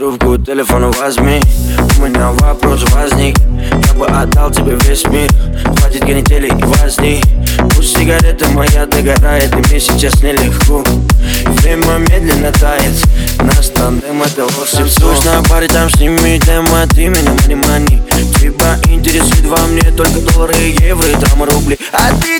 трубку телефона возьми. У меня вопрос возник. Я бы отдал тебе весь мир. Хватит канители и возни. Пусть сигарета моя догорает И мне сейчас нелегко. Время медленно тает. Нас тандем это волшебство Сущно паре там сними демо Ты меня мани мани Тебя интересует во мне Только доллары, евро и там рубли. А ты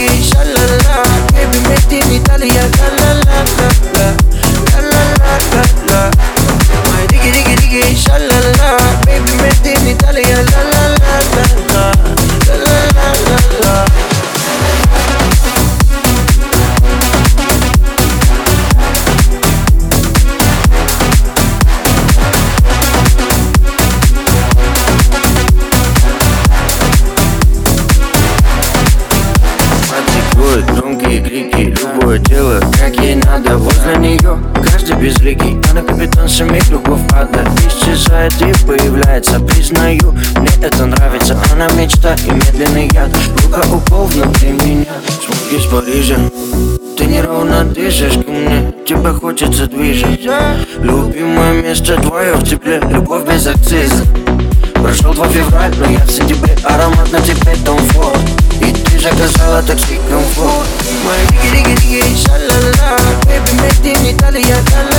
Portuguese, la la. Baby made in Italy, la la la la la, la la la la la. My diggy diggy diggy, sha la la. Baby made in Italy, la. Безликий Она капитанша микроков ада Исчезает и появляется. Признаю, мне это нравится. Она мечта и медленный яд. Рука укол внутри меня. Звук из Парижа. Ты неровно дышишь ко мне. Тебя хочется движет Любимое место твое в тепле. Любовь без акциза. Прошел 2 февраль, но я в сентябре. Аромат на тебе Том Форд И ты же оказала такси комфорт. Моя диги-диги-диги, шалала Baby, metti in Italia, la-la-la-la